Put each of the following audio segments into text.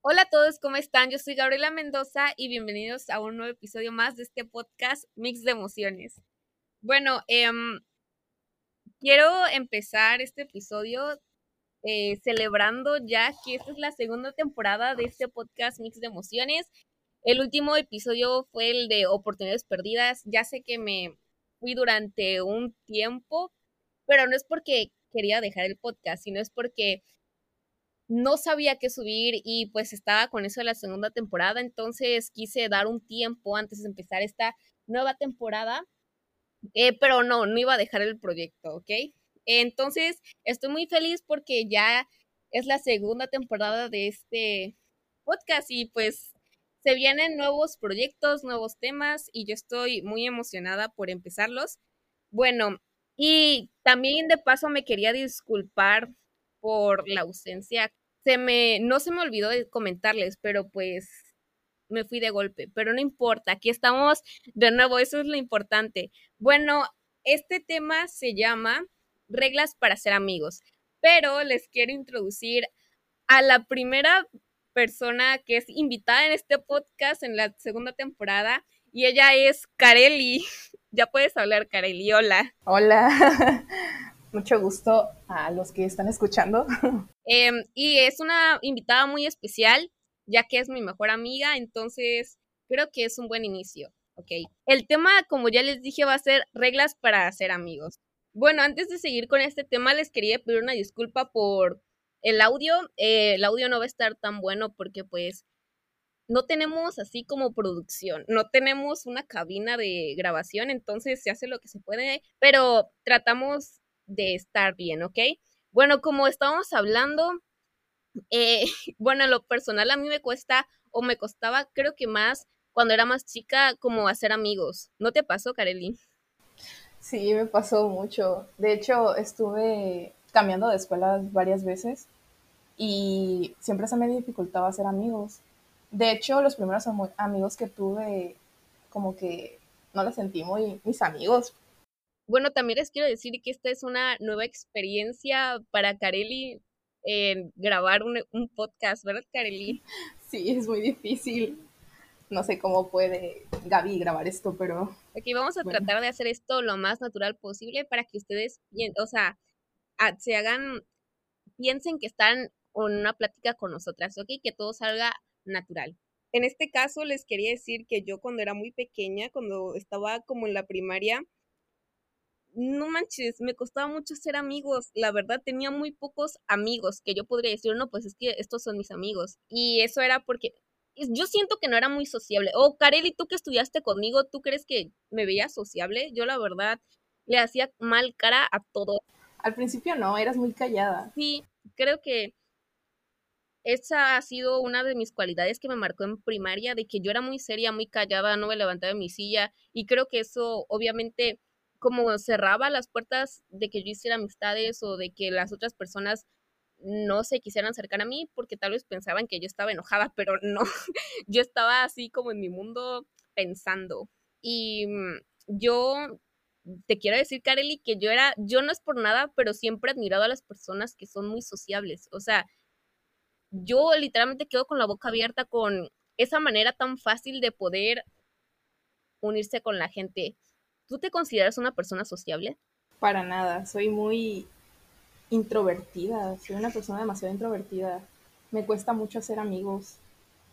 Hola a todos, ¿cómo están? Yo soy Gabriela Mendoza y bienvenidos a un nuevo episodio más de este podcast Mix de Emociones. Bueno, em, quiero empezar este episodio eh, celebrando ya que esta es la segunda temporada de este podcast Mix de Emociones. El último episodio fue el de Oportunidades Perdidas. Ya sé que me fui durante un tiempo, pero no es porque quería dejar el podcast, sino es porque no sabía qué subir y pues estaba con eso de la segunda temporada, entonces quise dar un tiempo antes de empezar esta nueva temporada, eh, pero no, no iba a dejar el proyecto, ¿ok? Entonces estoy muy feliz porque ya es la segunda temporada de este podcast y pues se vienen nuevos proyectos, nuevos temas y yo estoy muy emocionada por empezarlos. Bueno, y también de paso me quería disculpar por la ausencia. Se me, no se me olvidó de comentarles, pero pues me fui de golpe, pero no importa, aquí estamos de nuevo, eso es lo importante. Bueno, este tema se llama reglas para ser amigos, pero les quiero introducir a la primera persona que es invitada en este podcast en la segunda temporada y ella es Kareli. Ya puedes hablar, Kareli. Hola. Hola. Mucho gusto a los que están escuchando. Em, y es una invitada muy especial, ya que es mi mejor amiga, entonces creo que es un buen inicio. Ok. El tema, como ya les dije, va a ser reglas para hacer amigos. Bueno, antes de seguir con este tema, les quería pedir una disculpa por el audio. Eh, el audio no va a estar tan bueno porque pues no tenemos así como producción, no tenemos una cabina de grabación, entonces se hace lo que se puede, pero tratamos de estar bien, ¿ok? Bueno, como estábamos hablando, eh, bueno, lo personal a mí me cuesta o me costaba, creo que más cuando era más chica, como hacer amigos. ¿No te pasó, Kareli? Sí, me pasó mucho. De hecho, estuve cambiando de escuela varias veces y siempre se me dificultaba hacer amigos. De hecho, los primeros amigos que tuve, como que no los sentí muy mis amigos. Bueno, también les quiero decir que esta es una nueva experiencia para Kareli en grabar un, un podcast, ¿verdad, Kareli? Sí, es muy difícil. No sé cómo puede Gaby grabar esto, pero... Aquí vamos a tratar de hacer esto lo más natural posible para que ustedes, o sea, se hagan, piensen que están en una plática con nosotras, ¿ok? Que todo salga natural. En este caso les quería decir que yo cuando era muy pequeña, cuando estaba como en la primaria, no manches, me costaba mucho ser amigos. La verdad, tenía muy pocos amigos que yo podría decir, no, pues es que estos son mis amigos. Y eso era porque yo siento que no era muy sociable. Oh, Kareli, tú que estudiaste conmigo, ¿tú crees que me veía sociable? Yo la verdad le hacía mal cara a todo. Al principio no, eras muy callada. Sí, creo que esa ha sido una de mis cualidades que me marcó en primaria, de que yo era muy seria, muy callada, no me levantaba de mi silla y creo que eso obviamente como cerraba las puertas de que yo hiciera amistades o de que las otras personas no se quisieran acercar a mí porque tal vez pensaban que yo estaba enojada, pero no, yo estaba así como en mi mundo pensando. Y mm, yo te quiero decir, Kareli, que yo era, yo no es por nada, pero siempre he admirado a las personas que son muy sociables. O sea, yo literalmente quedo con la boca abierta con esa manera tan fácil de poder unirse con la gente. ¿Tú te consideras una persona sociable? Para nada, soy muy introvertida, soy una persona demasiado introvertida. Me cuesta mucho hacer amigos.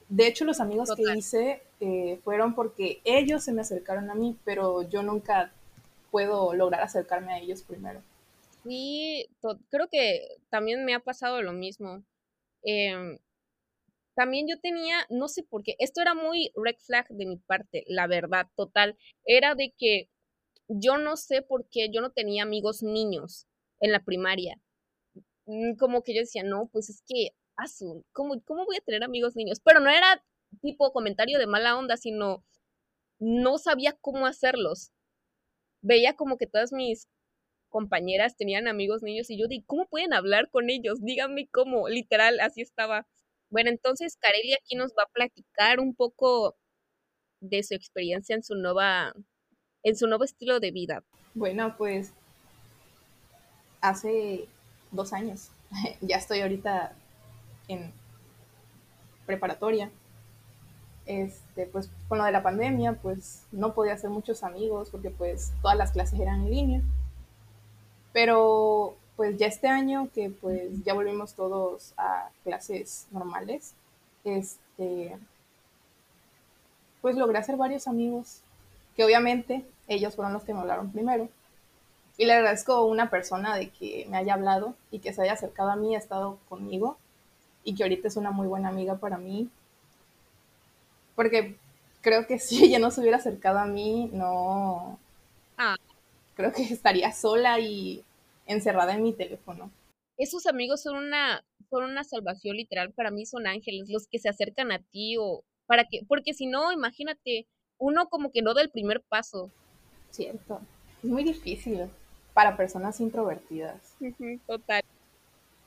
De hecho, los amigos que hice eh, fueron porque ellos se me acercaron a mí, pero yo nunca puedo lograr acercarme a ellos primero. Sí, creo que también me ha pasado lo mismo. Em, también yo tenía, no sé por qué, esto era muy red flag de mi parte, la verdad, total, era de que yo no sé por qué yo no tenía amigos niños en la primaria. Mm, como que yo decía, no, pues es que, azul, ¿cómo, ¿cómo voy a tener amigos niños? Pero no era tipo comentario de mala onda, sino no sabía cómo hacerlos. Veía como que todas mis compañeras tenían amigos niños y yo di, ¿cómo pueden hablar con ellos? Díganme cómo, literal, así estaba. Bueno, entonces Kareli aquí nos va a platicar un poco de su experiencia en su nueva, en su nuevo estilo de vida. Bueno, pues hace dos años, ya estoy ahorita en preparatoria. Este, pues con lo de la pandemia, pues no podía hacer muchos amigos porque pues todas las clases eran en línea. Pero pues ya este año que pues ya volvimos todos a clases normales, este, pues logré hacer varios amigos, que obviamente ellos fueron los que me hablaron primero. Y le agradezco a una persona de que me haya hablado y que se haya acercado a mí, ha estado conmigo y que ahorita es una muy buena amiga para mí. Porque creo que si ella no se hubiera acercado a mí, no... Ah. Creo que estaría sola y encerrada en mi teléfono. Esos amigos son una, son una salvación literal, para mí son ángeles, los que se acercan a ti o para que, porque si no, imagínate, uno como que no da el primer paso. Cierto, es muy difícil para personas introvertidas. Total.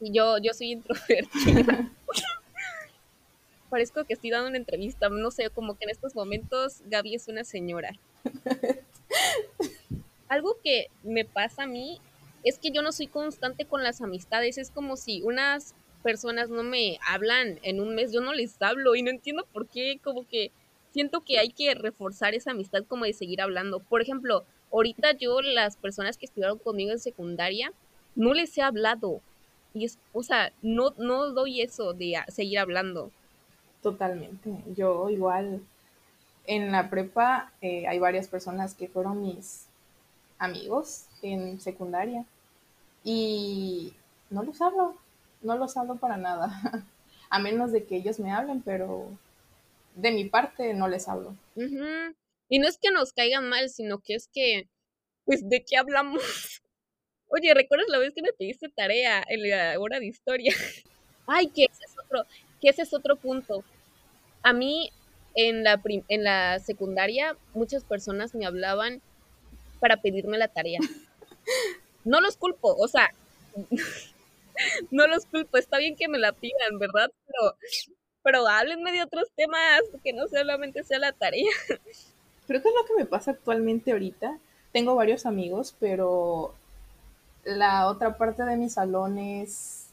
Y yo, yo soy introvertida. Parezco que estoy dando una entrevista, no sé, como que en estos momentos Gaby es una señora. Algo que me pasa a mí es que yo no soy constante con las amistades. Es como si unas personas no me hablan en un mes, yo no les hablo y no entiendo por qué, como que siento que hay que reforzar esa amistad como de seguir hablando. Por ejemplo, ahorita yo las personas que estudiaron conmigo en secundaria no les he hablado. Y es, o sea, no, no doy eso de seguir hablando. Totalmente. Yo igual en la prepa eh, hay varias personas que fueron mis amigos en secundaria y no los hablo, no los hablo para nada, a menos de que ellos me hablen, pero de mi parte no les hablo. Y no es que nos caigan mal, sino que es que, pues, ¿de qué hablamos? Oye, ¿recuerdas la vez que me pediste tarea en la hora de historia? Ay, que ese es otro, que ese es otro punto. A mí, en la, en la secundaria, muchas personas me hablaban para pedirme la tarea. No los culpo, o sea, no los culpo, está bien que me la pidan, ¿verdad? Pero, pero háblenme de otros temas, que no solamente sea la tarea. Creo que es lo que me pasa actualmente ahorita. Tengo varios amigos, pero la otra parte de mi salón es,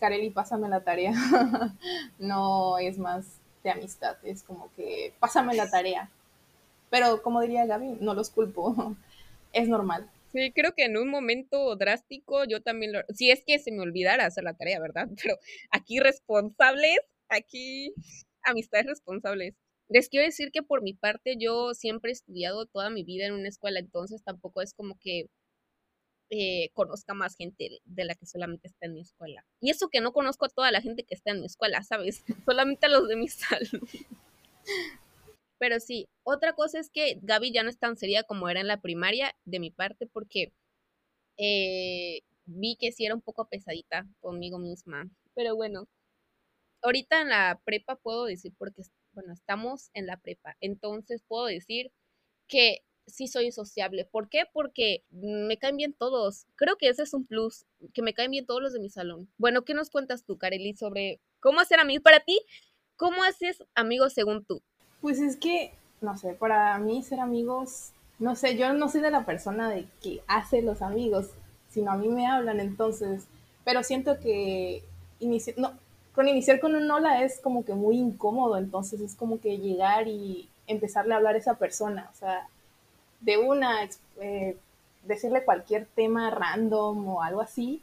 Kareli, pásame la tarea. no es más de amistad, es como que pásame la tarea. Pero como diría Gaby, no los culpo, es normal. Sí, creo que en un momento drástico yo también lo... Si es que se me olvidara hacer la tarea, ¿verdad? Pero aquí responsables, aquí amistades responsables. Les quiero decir que por mi parte yo siempre he estudiado toda mi vida en una escuela, entonces tampoco es como que eh, conozca más gente de la que solamente está en mi escuela. Y eso que no conozco a toda la gente que está en mi escuela, ¿sabes? Solamente a los de mi salón. Pero sí, otra cosa es que Gaby ya no es tan seria como era en la primaria, de mi parte, porque eh, vi que sí era un poco pesadita conmigo misma. Pero bueno, ahorita en la prepa puedo decir, porque, bueno, estamos en la prepa, entonces puedo decir que sí soy sociable. ¿Por qué? Porque me caen bien todos. Creo que ese es un plus, que me caen bien todos los de mi salón. Bueno, ¿qué nos cuentas tú, Kareli, sobre cómo hacer amigos para ti? ¿Cómo haces amigos según tú? Pues es que, no sé, para mí ser amigos, no sé, yo no soy de la persona de que hace los amigos, sino a mí me hablan, entonces, pero siento que no, con iniciar con un hola es como que muy incómodo, entonces es como que llegar y empezarle a hablar a esa persona, o sea, de una, eh, decirle cualquier tema random o algo así,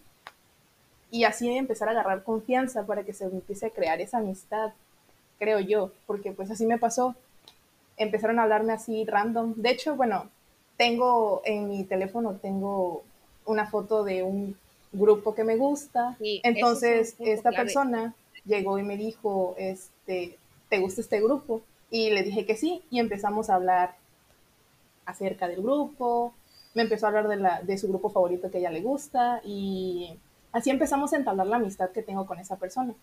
y así empezar a agarrar confianza para que se empiece a crear esa amistad creo yo, porque pues así me pasó. Empezaron a hablarme así random. De hecho, bueno, tengo en mi teléfono, tengo una foto de un grupo que me gusta. Entonces, esta persona llegó y me dijo, este, ¿te gusta este grupo? Y le dije que sí, y empezamos a hablar acerca del grupo. Me empezó a hablar de, la, de su grupo favorito que ella le gusta, y así empezamos a entablar la amistad que tengo con esa persona.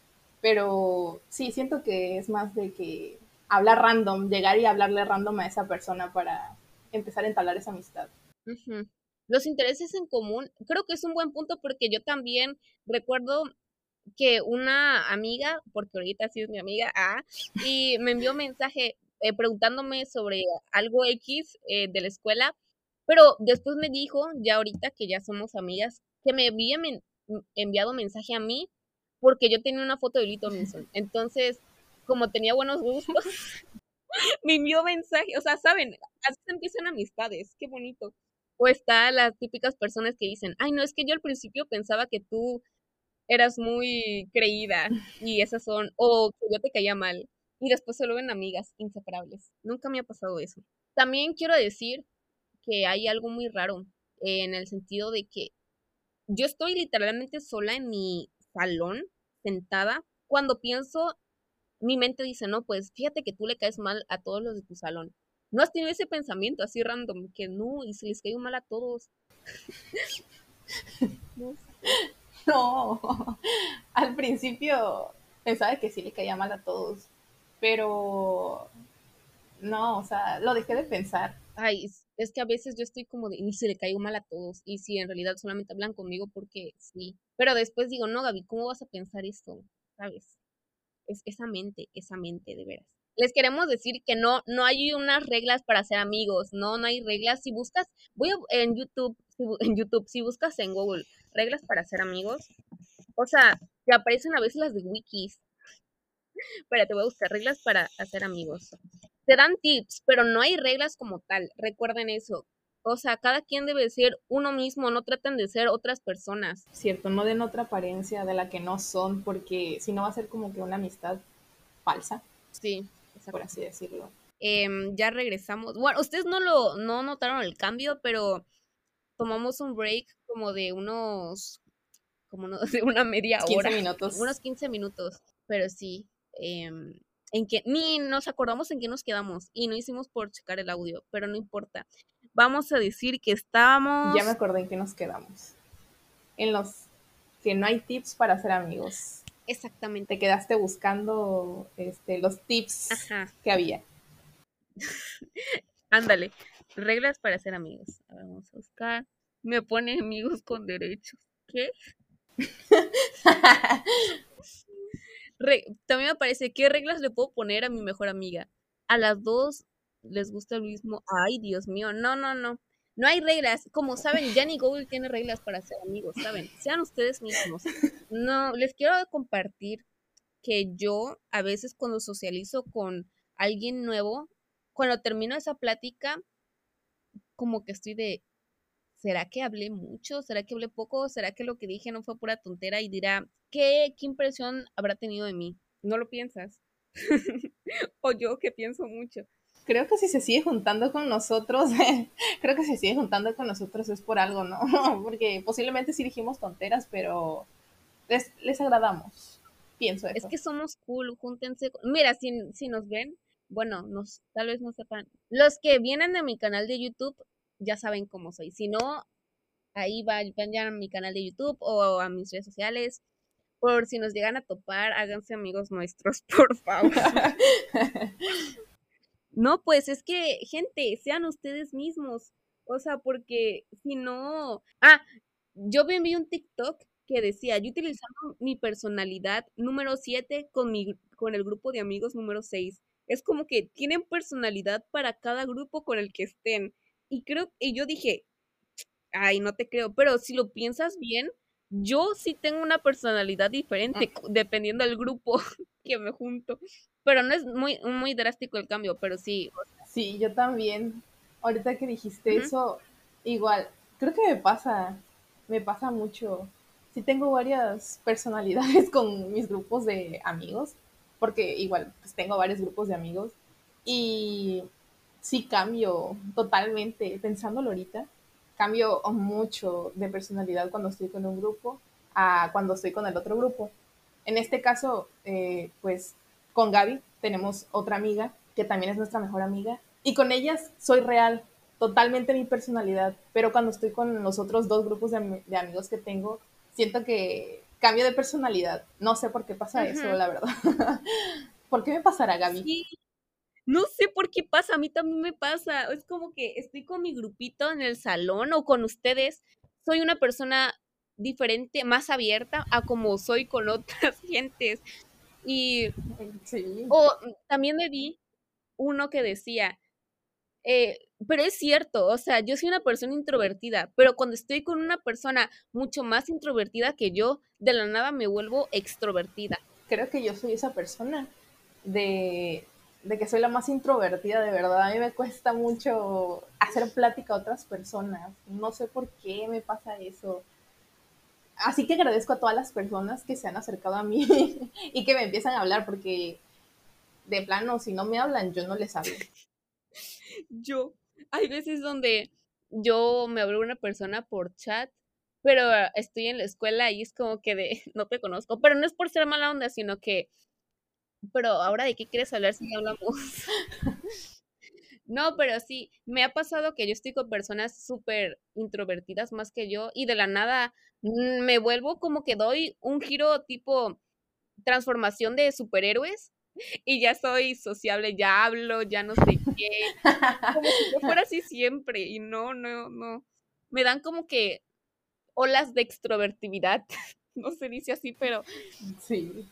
Pero sí, siento que es más de que hablar random, llegar y hablarle random a esa persona para empezar a entablar esa amistad. Los intereses en común, creo que es un buen punto porque yo también recuerdo que una amiga, porque ahorita sí es mi amiga, ah, y me envió un mensaje eh, preguntándome sobre algo X eh, de la escuela, pero después me dijo, ya ahorita que ya somos amigas, que me había enviado mensaje a mí porque yo tenía una foto de Lito Minson. Entonces, como tenía buenos gustos, me envió mensaje, o sea, saben, así se empiezan amistades, qué bonito. O está las típicas personas que dicen, ay, no, es que yo al principio pensaba que tú eras muy creída y esas son, o que yo te caía mal y después se lo ven amigas inseparables. Nunca me ha pasado eso. También quiero decir que hay algo muy raro en el sentido de que yo estoy literalmente sola en mi salón, sentada, cuando pienso, mi mente dice, no, pues fíjate que tú le caes mal a todos los de tu salón. ¿No has tenido ese pensamiento así random? Que no, y si les caigo mal a todos. no, al principio pensaba que sí le caía mal a todos, pero no, o sea, lo dejé de pensar. Ay, es que a veces yo estoy como de, ni se le caigo mal a todos, y si en realidad solamente hablan conmigo porque sí. Pero después digo, no, Gaby, ¿cómo vas a pensar esto? ¿Sabes? Es esa mente, esa mente, de veras. Les queremos decir que no, no hay unas reglas para ser amigos, no, no hay reglas. Si buscas, voy a, en YouTube, en YouTube, si buscas en Google reglas para ser amigos, o sea, te aparecen a veces las de wikis. Espérate, voy a buscar reglas para hacer amigos. Te dan tips, pero no hay reglas como tal. Recuerden eso. O sea, cada quien debe ser uno mismo, no traten de ser otras personas. Cierto, no den otra apariencia de la que no son, porque si no va a ser como que una amistad falsa. Sí, por así decirlo. Em, ya regresamos. Bueno, ustedes no lo no notaron el cambio, pero tomamos un break como de unos, como no, de una media hora. 15 minutos. Unos 15 minutos, pero sí. Em, en que ni nos acordamos en qué nos quedamos y no hicimos por checar el audio, pero no importa. Vamos a decir que estamos. Ya me acordé en qué nos quedamos. En los que no hay tips para ser amigos. Exactamente. Te quedaste buscando este, los tips que había. Ándale. Reglas para ser amigos. vamos a buscar. Me pone amigos con derechos. ¿Qué? también me parece, ¿qué reglas le puedo poner a mi mejor amiga? A las dos les gusta el mismo. Ay, Dios mío, no, no, no. No hay reglas. Como saben, Janny Google tiene reglas para ser amigos, ¿saben? Sean ustedes mismos. No, les quiero compartir que yo a veces cuando socializo con alguien nuevo, cuando termino esa plática, como que estoy de, ¿será que hablé mucho? ¿Será que hablé poco? ¿Será que lo que dije no fue pura tontera? Y dirá, ¿qué, qué impresión habrá tenido de mí? ¿No lo piensas? o yo que pienso mucho. Creo que si se sigue juntando con nosotros, creo que si se sigue juntando con nosotros es por algo, ¿no? Porque posiblemente sí dijimos tonteras, pero les, les agradamos. Pienso eso. Es que somos cool, júntense. Mira, si, si nos ven, bueno, nos, tal vez no sepan. Los que vienen de mi canal de YouTube ya saben cómo soy. Si no, ahí vayan a mi canal de YouTube o a mis redes sociales. Por si nos llegan a topar, háganse amigos nuestros, por favor. no, pues es que, gente, sean ustedes mismos. O sea, porque si no. Ah, yo vi un TikTok que decía, yo utilizando mi personalidad número 7 con, mi, con el grupo de amigos número 6. Es como que tienen personalidad para cada grupo con el que estén. Y creo, y yo dije, ay, no te creo, pero si lo piensas bien, yo sí tengo una personalidad diferente ah. dependiendo del grupo que me junto. Pero no es muy, muy drástico el cambio, pero sí. Sí, yo también. Ahorita que dijiste eso, igual, creo que me pasa, me pasa mucho. Sí tengo varias personalidades con mis grupos de amigos, porque igual pues tengo varios grupos de amigos y sí cambio totalmente, pensándolo ahorita, cambio mucho de personalidad cuando estoy con un grupo a cuando estoy con el otro grupo. En este caso, eh, pues con Gaby tenemos otra amiga que también es nuestra mejor amiga y con ellas soy real, totalmente mi personalidad, pero cuando estoy con los otros dos grupos de, de amigos que tengo, siento que cambio de personalidad. No sé por qué pasa eso, la verdad. ¿Por qué me pasará, Gaby? No sé por qué pasa, a mí también me pasa. Es como que estoy con mi grupito en el salón o con ustedes. Soy una persona diferente, más abierta a como soy con otras gentes. Y sí. o también me vi uno que decía, eh, pero es cierto, o sea, yo soy una persona introvertida, pero cuando estoy con una persona mucho más introvertida que yo, de la nada me vuelvo extrovertida. Creo que yo soy esa persona de, de que soy la más introvertida, de verdad. A mí me cuesta mucho hacer plática a otras personas. No sé por qué me pasa eso. Así que agradezco a todas las personas que se han acercado a mí y que me empiezan a hablar, porque de plano, si no me hablan, yo no les hablo. Yo, hay veces donde yo me hablo una persona por chat, pero estoy en la escuela y es como que de, no te conozco, pero no es por ser mala onda, sino que, pero ahora de qué quieres hablar si hablamos. no, pero sí, me ha pasado que yo estoy con personas súper introvertidas más que yo y de la nada mm, me vuelvo como que doy un giro tipo transformación de superhéroes y ya soy sociable, ya hablo, ya no sé qué. Como si yo fuera así siempre. Y no, no, no. Me dan como que olas de extrovertividad. No se dice así, pero. Sí.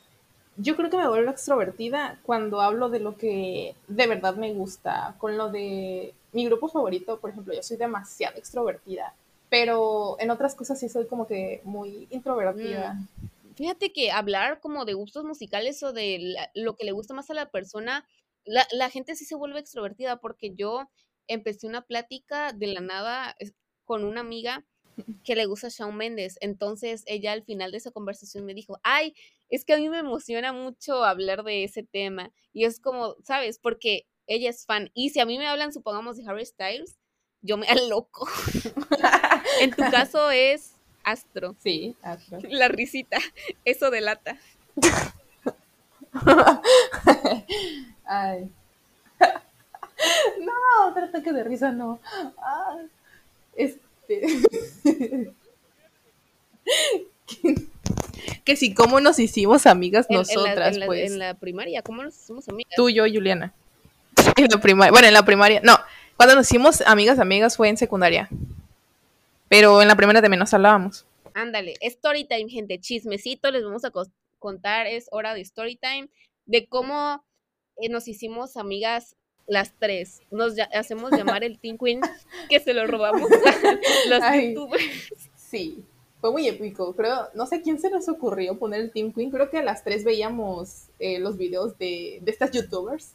Yo creo que me vuelvo extrovertida cuando hablo de lo que de verdad me gusta. Con lo de mi grupo favorito, por ejemplo, yo soy demasiado extrovertida. Pero en otras cosas sí soy como que muy introvertida. Mm. Fíjate que hablar como de gustos musicales o de lo que le gusta más a la persona, la, la, gente sí se vuelve extrovertida porque yo empecé una plática de la nada con una amiga que le gusta Shawn Mendes. Entonces ella al final de esa conversación me dijo, ay, es que a mí me emociona mucho hablar de ese tema. Y es como, ¿sabes? Porque ella es fan. Y si a mí me hablan, supongamos, de Harry Styles, yo me aloco. en tu caso es Astro. Sí, Astro. La risita, eso delata. Ay. No, otro ataque de risa no. este. que si cómo nos hicimos amigas nosotras, pues. En la primaria, ¿cómo nos hicimos amigas? Tú, yo, Juliana. En la primaria, bueno, en la primaria, no. Cuando nos hicimos amigas, amigas fue en secundaria. Pero en la primera de menos hablábamos. Ándale, story time, gente, chismecito, les vamos a contar, es hora de story time, de cómo eh, nos hicimos amigas las tres. Nos hacemos llamar el Team Queen, que se lo robamos a los youtubers. Sí, fue muy épico. Creo, no sé quién se nos ocurrió poner el Team Queen. Creo que a las tres veíamos eh, los videos de, de estas youtubers.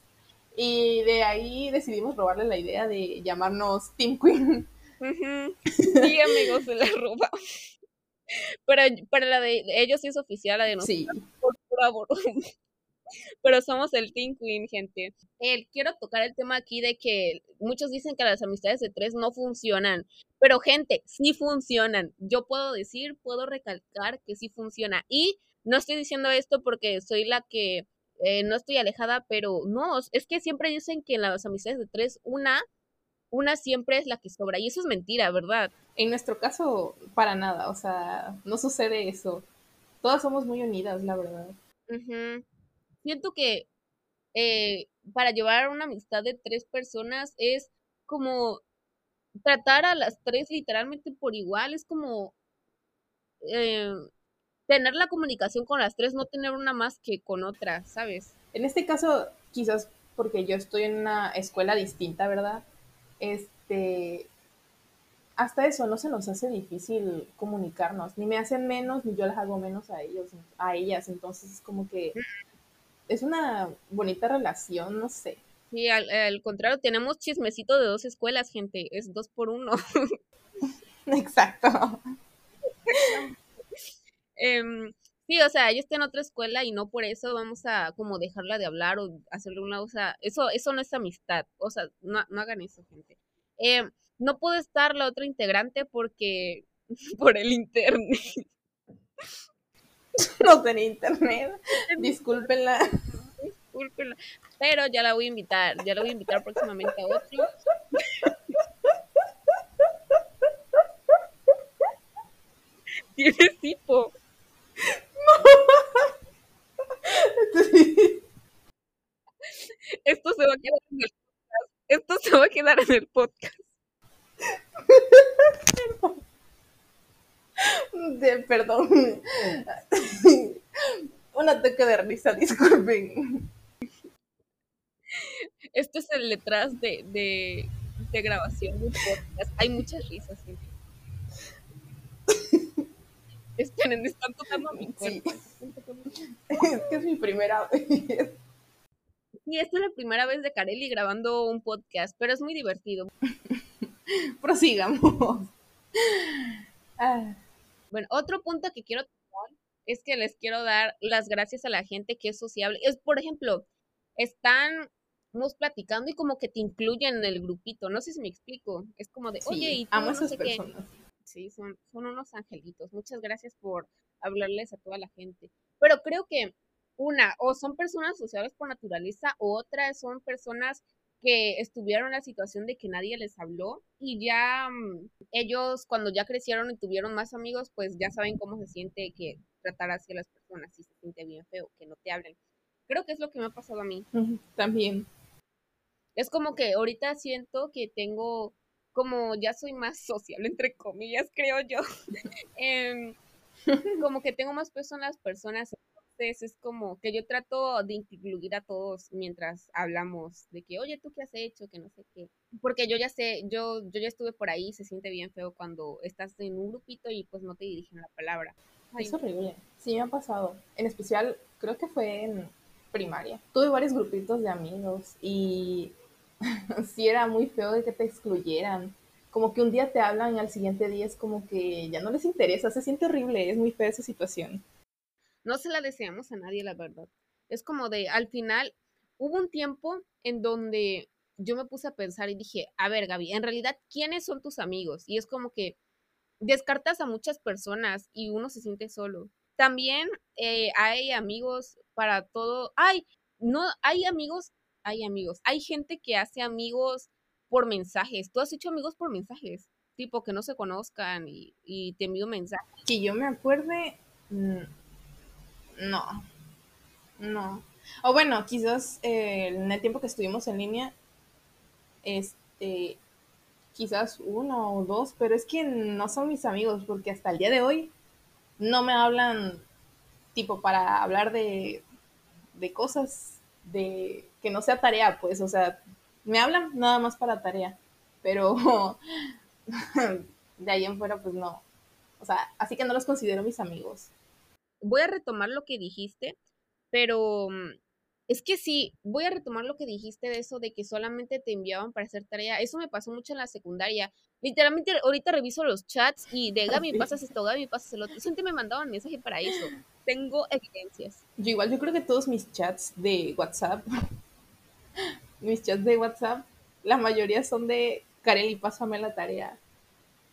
Y de ahí decidimos robarle la idea de llamarnos Team Queen. Sí, amigos, se la roba. Pero para la de ellos sí es oficial, la de nosotros. Sí. Por favor. Pero somos el Team Queen, gente. Eh, quiero tocar el tema aquí de que muchos dicen que las amistades de tres no funcionan. Pero, gente, sí funcionan. Yo puedo decir, puedo recalcar que sí funciona. Y no estoy diciendo esto porque soy la que eh, no estoy alejada, pero no, es que siempre dicen que en las amistades de tres, una una siempre es la que sobra. Y eso es mentira, ¿verdad? En nuestro caso, para nada. O sea, no sucede eso. Todas somos muy unidas, la verdad. Siento que eh, para llevar una amistad de tres personas es como tratar a las tres literalmente por igual. Es como eh, tener la comunicación con las tres, no tener una más que con otra, ¿sabes? En este caso, quizás porque yo estoy en una escuela distinta, ¿verdad? Este, hasta eso no se nos hace difícil comunicarnos, ni me hacen menos, ni yo las hago menos a ellos, a ellas, entonces es como que es una bonita relación, no sé. Sí, al, contrario, tenemos chismecito de dos escuelas, gente, es dos por uno. Exacto. Em, sí, o sea, ella está en otra escuela y no por eso vamos a como dejarla de hablar o hacerle una, o sea, eso, eso no es amistad, o sea, no, no hagan eso, gente. Eh, no puede estar la otra integrante porque, por el internet. No tenía internet, discúlpenla. Discúlpenla, pero ya la voy a invitar, ya la voy a invitar próximamente a otro. Tienes tipo. Esto se va a quedar en el podcast. Esto se va a quedar en el podcast. De, perdón. Un ataque de risa, disculpen. Esto es el detrás de, de, de grabación de podcast. Hay muchas risas. ¿sí? Esperen, están tocando mi cuerpo. Es que es mi primera vez. Sí, esta es la primera vez de Kareli grabando un podcast, pero es muy divertido. Prosigamos. Ah. Bueno, otro punto que quiero tocar es que les quiero dar las gracias a la gente que es sociable. Es, por ejemplo, estamos platicando y como que te incluyen en el grupito. No sé si me explico. Es como de, oye, y tú amo esas personas. Sí, son, son unos angelitos. Muchas gracias por hablarles a toda la gente. Pero creo que una, o son personas sociales por naturaleza, o otra son personas que estuvieron en la situación de que nadie les habló y ya mm, ellos cuando ya crecieron y tuvieron más amigos, pues ya saben cómo se siente que tratar así a las personas si se siente bien feo, que no te hablen. Creo que es lo que me ha pasado a mí. También. Es como que ahorita siento que tengo, como ya soy más sociable, entre comillas, creo yo. Em, como que tengo más peso en las personas es como que yo trato de incluir a todos mientras hablamos de que, oye, ¿tú qué has hecho? Que no sé qué. Porque yo ya sé, yo, yo ya estuve por ahí, se siente bien feo cuando estás en un grupito y pues no te dirigen la palabra. Es horrible. Sí, me ha pasado. En especial, creo que fue en primaria. Tuve varios grupitos de amigos y sí era muy feo de que te excluyeran. Como que un día te hablan al siguiente día es como que ya no les interesa. Se siente horrible. Es muy fea esa situación. No se la deseamos a nadie, la verdad. Es como de, al final, hubo un tiempo en donde yo me puse a pensar y dije, a ver, Gaby, en realidad, ¿quiénes son tus amigos? Y es como que descartas a muchas personas y uno se siente solo. También eh, hay amigos para todo. Ay, no, hay amigos, hay amigos. Hay gente que hace amigos por mensajes. Tú has hecho amigos por mensajes, tipo que no se conozcan y, te envío mensajes. Que yo me acuerde, no, no. O bueno, quizás eh, en el tiempo que estuvimos en línea, este, quizás uno o dos, pero es que no son mis amigos, porque hasta el día de hoy no me hablan tipo para hablar de, de cosas de que no sea tarea, pues, o sea, me hablan nada más para tarea, pero de ahí en fuera, pues no. O sea, así que no los considero mis amigos voy a retomar lo que dijiste, pero mm, es que sí, voy a retomar lo que dijiste de eso de que solamente te enviaban para hacer tarea. Eso me pasó mucho en la secundaria. Literalmente ahorita reviso los chats y de Gaby pasas esto, Gaby pasas el otro. Siempre me mandaban mensaje para eso. Tengo evidencias. Yo igual, yo creo que todos mis chats de WhatsApp, mis chats de WhatsApp, la mayoría son de Karen y pásame la tarea.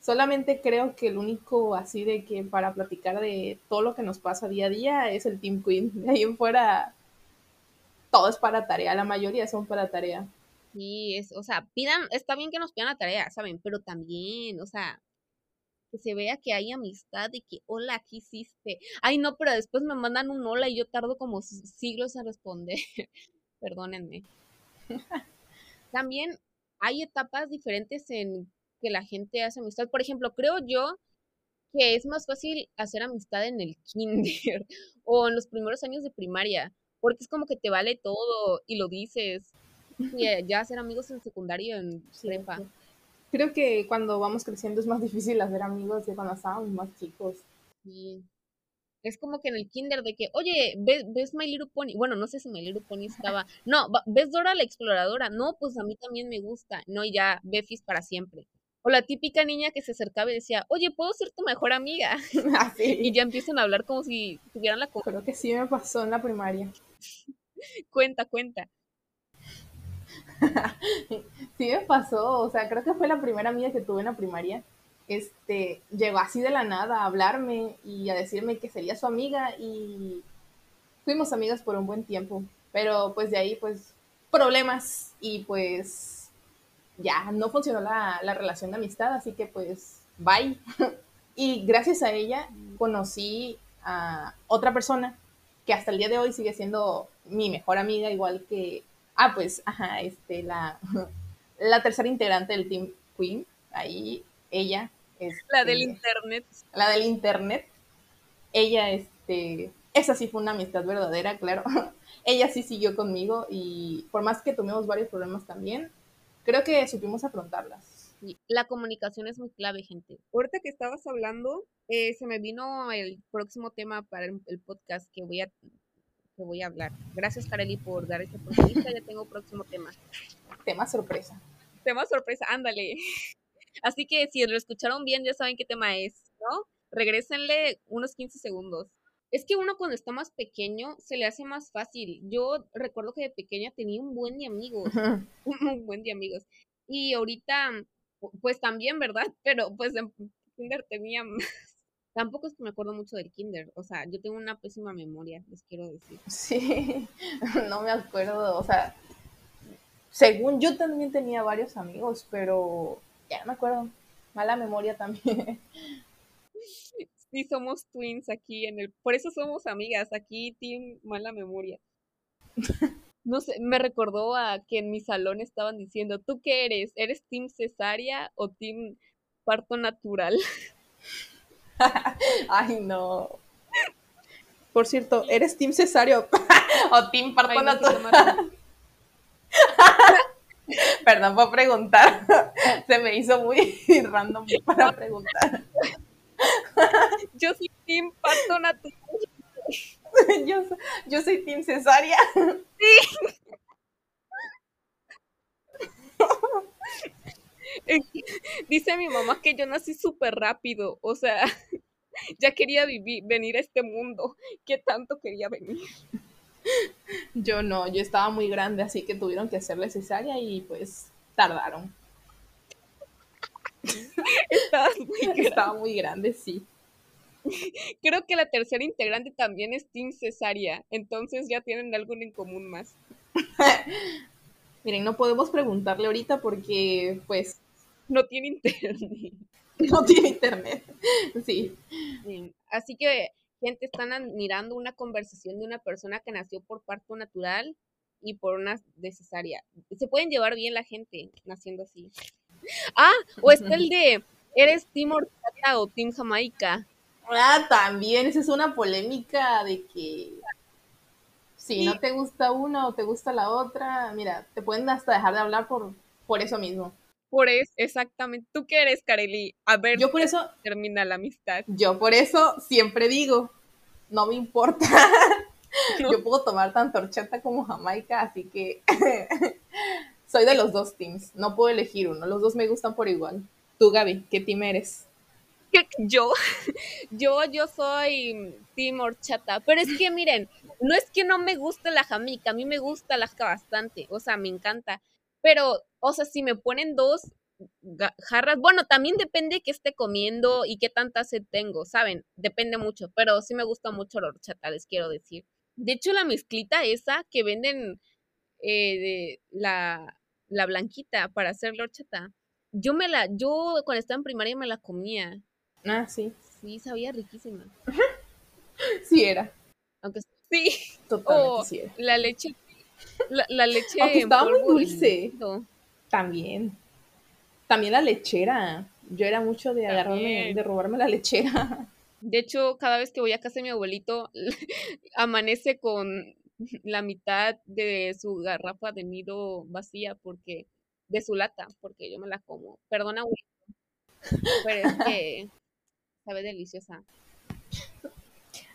Solamente creo que el único así de que para platicar de todo lo que nos pasa día a día es el Team Queen. De ahí en fuera, todo es para tarea, la mayoría son para tarea. Sí, es, o sea, pidan, está bien que nos pidan la tarea, ¿saben? Pero también, o sea, que se vea que hay amistad y que, hola, ¿qué hiciste? Ay, no, pero después me mandan un hola y yo tardo como siglos en responder. Perdónenme. también hay etapas diferentes en que la gente hace amistad. Por ejemplo, creo yo que es más fácil hacer amistad en el kinder o en los primeros años de primaria, porque es como que te vale todo y lo dices. Y ya hacer amigos en secundario, en prepa. Creo que cuando vamos creciendo es más difícil hacer amigos que cuando estábamos más chicos. Sí. Es como que en el kinder de que, oye, ¿ves, ¿ves, My Little Pony? Bueno, no sé si My Little Pony estaba. No, ¿ves Dora la exploradora? No, pues a mí también me gusta. No, y ya, Befis para siempre. O la típica niña que se acercaba y decía, oye, ¿puedo ser tu mejor amiga? Ah, y ya empiezan a hablar como si tuvieran la... Creo que sí me pasó en la primaria. cuenta, cuenta. sí me pasó, o sea, creo que fue la primera amiga que tuve en la primaria. Este, llegó así de la nada a hablarme y a decirme que sería su amiga y fuimos amigas por un buen tiempo, pero pues de ahí pues problemas y pues ya no funcionó la, relación de amistad, así que pues bye. y gracias a ella conocí a otra persona que hasta el día de hoy sigue siendo mi mejor amiga, igual que, ah, pues, ajá, este, la, la tercera integrante del Team Queen, ahí ella. es la del internet. La del internet. Ella, este, esa sí fue una amistad verdadera, claro. ella sí siguió conmigo y por más que tuvimos varios problemas también, creo que supimos afrontarlas. La comunicación es muy clave, gente. Ahorita que estabas hablando, eh, se me vino el próximo tema para el, podcast que voy a que voy a hablar. Gracias, Kareli, por dar esta oportunidad. Ya tengo próximo tema. Tema sorpresa. Tema sorpresa, ándale. Así que si lo escucharon bien, ya saben qué tema es, ¿no? Regrésenle unos 15 segundos. Es que uno cuando está más pequeño se le hace más fácil. Yo recuerdo que de pequeña tenía un buen de amigos, un buen de amigos. Y ahorita, pues también, ¿verdad? Pero pues en kinder tenía. Tampoco es que me acuerdo mucho del kinder, o sea, yo tengo una pésima memoria, les quiero decir. Sí, no me acuerdo, o sea, según yo también tenía varios amigos, pero ya no me acuerdo. Mala memoria también. Sí, somos twins aquí en el. Por eso somos amigas. Aquí, Team Mala Memoria. No sé, me recordó a que en mi salón estaban diciendo: ¿Tú qué eres? ¿Eres Team Cesárea o Team Parto Natural? Ay, no. Por cierto, ¿eres Team Cesario o Team Parto Natural? Perdón por preguntar. Se me hizo muy random para preguntar. Yo soy Team Parto Natural. Yo, yo soy Team Cesárea. Sí. Dice mi mamá que yo nací súper rápido. O sea, ya quería vivir, venir a este mundo. ¿Qué tanto quería venir? Yo no, yo estaba muy grande, así que tuvieron que hacerle cesárea y pues tardaron. muy Estaba muy grande, sí. Creo que la tercera integrante también es Team Cesárea, entonces ya tienen algo en común más. Miren, no podemos preguntarle ahorita porque, pues... No tiene internet. No tiene internet, sí. Así que, gente, están admirando una conversación de una persona que nació por parto natural y por una de cesárea. Se pueden llevar bien la gente naciendo así. Ah, o está el de, ¿eres Team o Team Jamaica? Ah, también, esa es una polémica de que si no te gusta una o te gusta la otra, mira, te pueden hasta dejar de hablar por, por eso mismo. Por eso, exactamente. ¿Tú qué eres, Kareli? A ver, yo por eso termina la amistad. Yo por eso siempre digo, no me importa. Yo puedo tomar tanto horchata como Jamaica, así que soy de los dos teams. No puedo elegir uno. Los dos me gustan por igual. Tú, Gaby, ¿qué team eres? Yo, yo, yo soy team horchata. Pero es que miren, no es que no me guste la jamica, a mí me gusta la bastante, o sea, me encanta. Pero, o sea, si me ponen dos jarras, bueno, también depende qué esté comiendo y qué tanta sed tengo, ¿saben? Depende mucho, pero sí me gusta mucho la horchata, les quiero decir. De hecho, la mezclita esa que venden eh, la, la blanquita para hacer la horchata, yo me la, yo cuando estaba en primaria me la comía. Ah, sí. Sí, sabía riquísima. sí era. Aunque sí. Totalmente sí era. La leche. La, la leche. Aunque estaba muy dulce. También. También la lechera. Yo era mucho de agarrarme, de robarme la lechera. De hecho, cada vez que voy a casa de mi abuelito, amanece con la mitad de su garrafa de nido vacía porque de su lata, porque yo me la como. Perdona, abuelito, pero es que sabe deliciosa.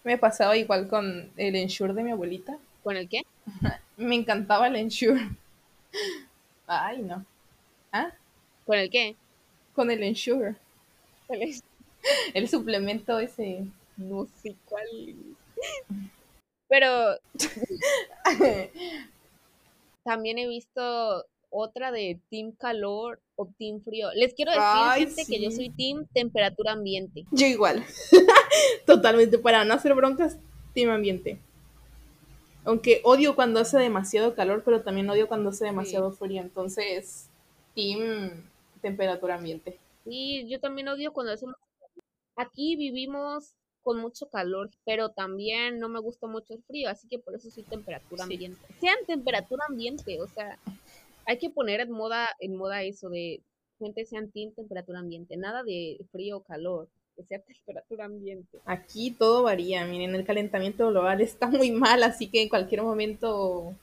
Me pasaba igual con el ensure de mi abuelita. ¿Con el qué? me encantaba el ensure. Ay, no. ¿Ah? ¿Con el qué? Con el ensure. El, suplemento ese. No sé cuál. Pero también he visto otra de Team Calor o Team Frío. Les quiero decir, gente, que yo soy Team Temperatura Ambiente. Yo igual. Totalmente. Para no hacer broncas, Team Ambiente. Aunque odio cuando hace demasiado calor, pero también odio cuando hace demasiado frío. Entonces, Team Temperatura Ambiente. Sí, yo también odio cuando hace... Aquí vivimos con mucho calor, pero también no me gusta mucho el frío, así que por eso soy temperatura ambiente. Sean temperatura ambiente, o sea, hay que poner en moda, en moda eso de gente sean team temperatura ambiente, nada de frío o calor, que sea temperatura ambiente. Aquí todo varía, miren, el calentamiento global está muy mal, así que en cualquier momento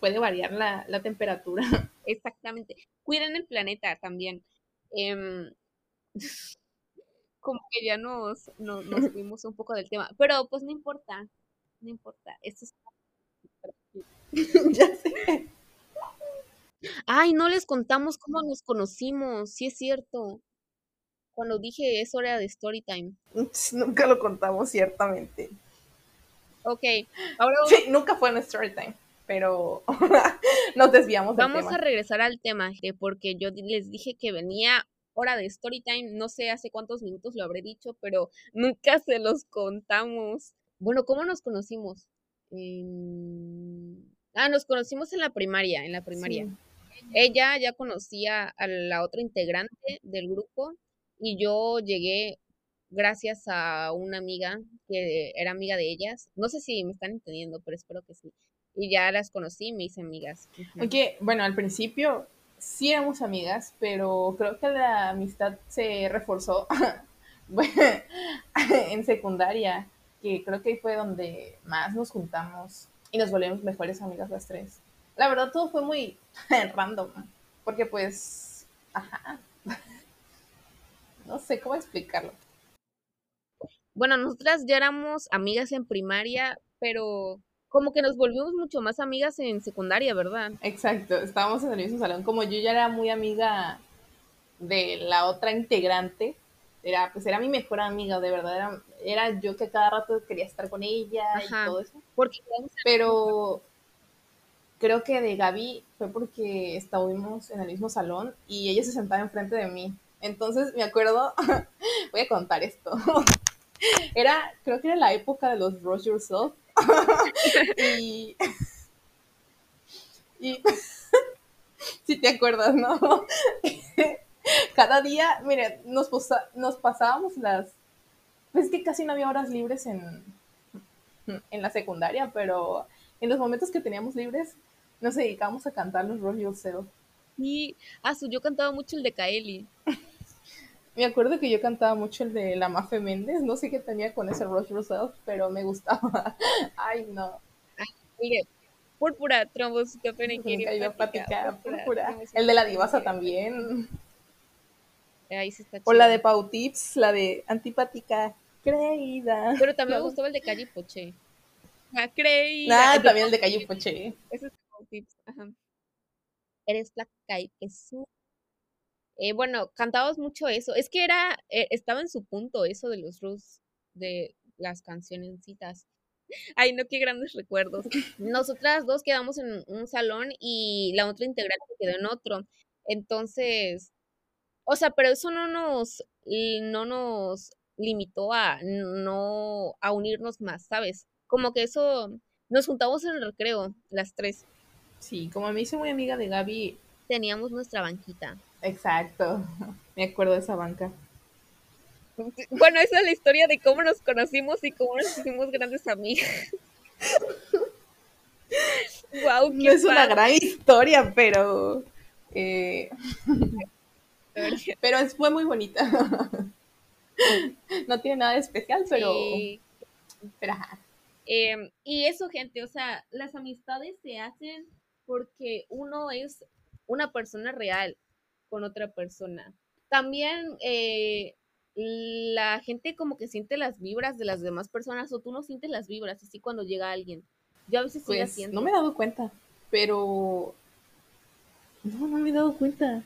puede variar la, la temperatura. Exactamente. Cuiden el planeta también. Eh, como que ya nos, nos, fuimos un poco del tema, pero pues no importa, no importa, esto es ya sé. Ay, no les contamos cómo nos conocimos, sí es cierto. Cuando dije es hora de story time. Nunca lo contamos, ciertamente. Ok, ahora sí, nunca fue en story time, pero nos desviamos del Vamos a regresar al tema, porque yo les dije que venía hora de story time, no sé hace cuántos minutos lo habré dicho, pero nunca se los contamos. Bueno, ¿cómo nos conocimos? Ah, nos conocimos en la primaria, en la primaria. Ella ya conocía a la otra integrante del grupo y yo llegué gracias a una amiga que era amiga de ellas. No sé si me están entendiendo, pero espero que sí. Y ya las conocí, me hice amigas. Oye, bueno, al principio sí éramos amigas, pero creo que la amistad se reforzó en secundaria, que creo que fue donde más nos juntamos y nos volvimos mejores amigas las tres. La verdad todo fue muy random, porque pues, ajá, no sé cómo explicarlo. Bueno, nosotras ya éramos amigas en primaria, pero como que nos volvimos mucho más amigas en secundaria, ¿verdad? Exacto, estábamos en el mismo salón. Como yo ya era muy amiga de la otra integrante, era pues era mi mejor amiga, de verdad, era, era yo que cada rato quería estar con ella y todo eso. Porque, pero creo que de Gaby fue porque estábamos en el mismo salón y ella se sentaba enfrente de mí. Entonces me acuerdo, voy a contar esto. Era, creo que era la época de los Rush Yourself. y. y. si te acuerdas, ¿no? Cada día, mire, nos, nos pasábamos las. Es que casi no había horas libres en, en la secundaria, pero en los momentos que teníamos libres, nos dedicamos a cantar los Roll Yourself. Y, ah, yo cantaba mucho el de Kaeli. me acuerdo que yo cantaba mucho el de la Mafe Méndez, no sé qué tenía con ese Rush Yourself, pero me gustaba. Ay, no. Ay, mire, púrpura, trombocitopenia púrpura. púrpura. El de la divasa también. Ahí sí está O la de Pau Tips, la de antipática, creída. Pero también me gustaba el de Calle Poche. Ah, creída. Ah, también el de Calle Poche. Ese es tips. Ajá. Eres flaca y su Eh, bueno, cantábamos mucho eso. Es que era, eh, estaba en su punto eso de los Rus, de las cancionecitas. Ay, no, qué grandes recuerdos. Nosotras dos quedamos en un salón y la otra integrante quedó en otro. Entonces, o sea, pero eso no nos, no nos limitó a no, a unirnos más, ¿sabes? Como que eso, nos juntamos en el recreo, las tres. Sí, como me hice muy amiga de Gaby. Teníamos nuestra banquita. Exacto, me acuerdo de esa banca. Bueno, esa es la historia de cómo nos conocimos y cómo nos hicimos grandes amigas. wow, no es una gran historia, pero eh, pero fue muy bonita. no tiene nada de especial, pero, pero em, y eso, gente, o sea, las amistades se hacen porque uno es una persona real con otra persona. También eh, la gente como que siente las vibras de las demás personas o tú no sientes las vibras así cuando llega alguien. Yo a veces pues, haciendo. No me he dado cuenta, pero no, no me he dado cuenta.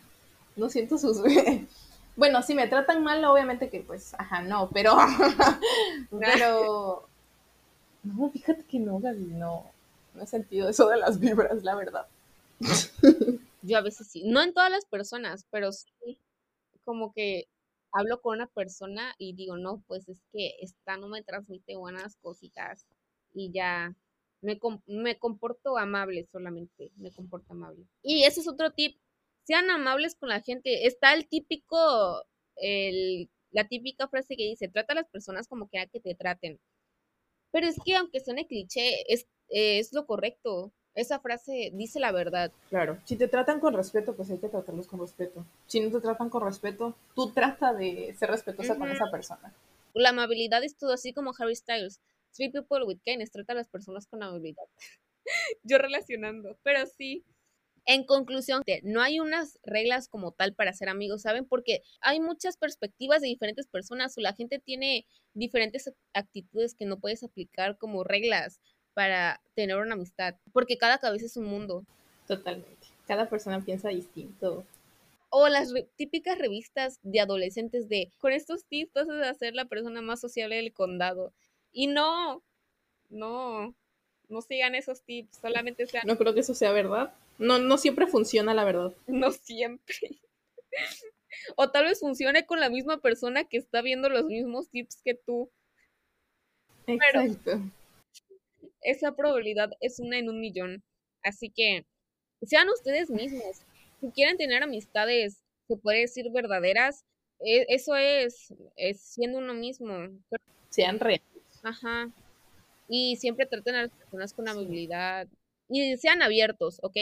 No siento sus bueno, si me tratan mal, obviamente que pues, ajá, no, pero pero no, fíjate que no, Gaby, no no he sentido eso de las vibras, la verdad. Yo a veces sí, no en todas las personas, pero sí, como que hablo con una persona y digo, no, pues es que esta no me transmite buenas cositas y ya me, me comporto amable solamente, me comporto amable. Y ese es otro tip, sean amables con la gente. Está el típico, el, la típica frase que dice, trata a las personas como quiera que te traten. Pero es que aunque suene cliché, es es lo correcto. Esa frase dice la verdad. Claro, si te tratan con respeto, pues hay que tratarlos con respeto. Si no te tratan con respeto, tú trata de ser respetuosa con esa persona. La amabilidad es todo, así como Harry Styles. Three people with kindness, trata a las personas con amabilidad. Yo relacionando, pero sí. En conclusión, no hay unas reglas como tal para ser amigos, ¿saben? Porque hay muchas perspectivas de diferentes personas o la gente tiene diferentes actitudes que no puedes aplicar como reglas para tener una amistad, porque cada cabeza es un mundo. Totalmente. Cada persona piensa distinto. O las típicas revistas de adolescentes de, con estos tips vas a ser la persona más sociable del condado. Y no, no, no sigan esos tips, solamente sean... No creo que eso sea verdad. No, no siempre funciona la verdad. No siempre. o tal vez funcione con la misma persona que está viendo los mismos tips que tú. Exacto. esa probabilidad es una en un millón. Así que sean ustedes mismos. Si quieren tener amistades, se puede decir verdaderas, e, eso es, es siendo uno mismo. Sean reales. Ajá. Y siempre traten a las personas con amabilidad. Y sean abiertos, ¿ok?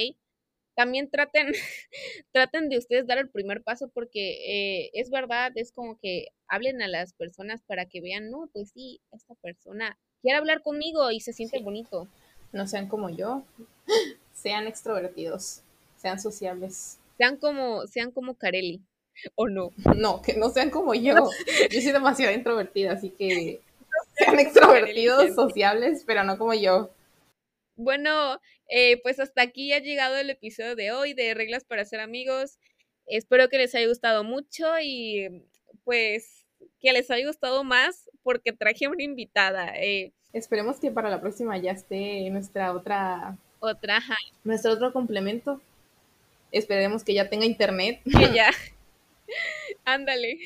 También traten, traten de ustedes dar el primer paso porque eh, es verdad, es como que hablen a las personas para que vean, no, pues sí, esta persona quiere hablar conmigo y se siente bonito. No sean como yo, sean extrovertidos, sean sociables. Sean como, sean como Carelli, ¿o no? No, que no sean como yo. Yo soy demasiado introvertida, así que sean extrovertidos, sociables, pero no como yo. Bueno, eh, pues hasta aquí ha llegado el episodio de hoy de Reglas para ser amigos. Espero que les haya gustado mucho y pues que les haya gustado más porque traje una invitada. Eh. Esperemos que para la próxima ya esté nuestra otra... Otra. Nuestro otro complemento. Esperemos que ya tenga internet. Que ya. Ándale.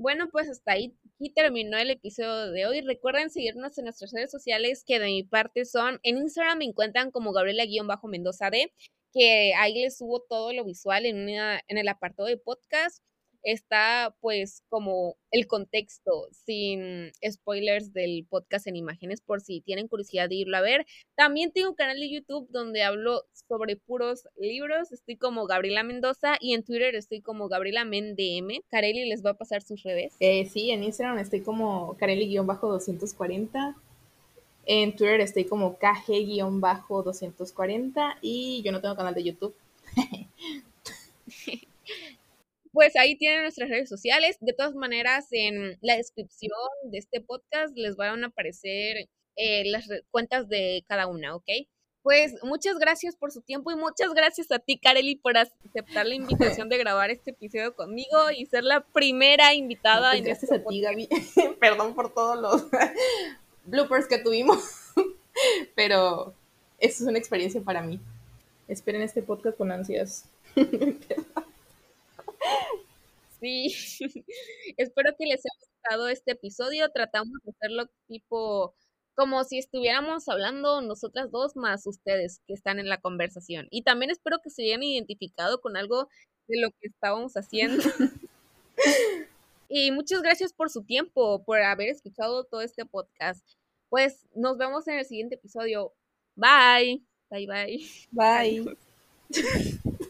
Bueno, pues hasta ahí terminó el episodio de hoy. Recuerden seguirnos en nuestras redes sociales, que de mi parte son en Instagram me encuentran como Gabriela-Mendoza D, que ahí les subo todo lo visual en, en el apartado de podcast está pues como el contexto sin spoilers del podcast en imágenes por si tienen curiosidad de irlo a ver. También tengo un canal de YouTube donde hablo sobre puros libros. Estoy como Gabriela Mendoza y en Twitter estoy como Gabriela Mendm. Carely les va a pasar sus redes. Eh, sí, en Instagram estoy como Carely-240. En Twitter estoy como KG-240 y yo no tengo canal de YouTube. pues ahí tienen nuestras redes sociales. De todas maneras, en la descripción de este podcast les van a aparecer eh, las cuentas de cada una, ¿ok? Pues muchas gracias por su tiempo y muchas gracias a ti, Kareli, por aceptar la invitación de grabar este episodio conmigo y ser la primera invitada. Pues gracias a ti, Gaby. Perdón por todos los bloopers que tuvimos, pero eso es una experiencia para mí. Esperen este podcast con ansias. Sí, espero que les haya gustado este episodio. Tratamos de hacerlo tipo como si estuviéramos hablando nosotras dos más ustedes que están en la conversación. Y también espero que se hayan identificado con algo de lo que estábamos haciendo. y muchas gracias por su tiempo, por haber escuchado todo este podcast. Pues nos vemos en el siguiente episodio. Bye. Bye, bye. Bye.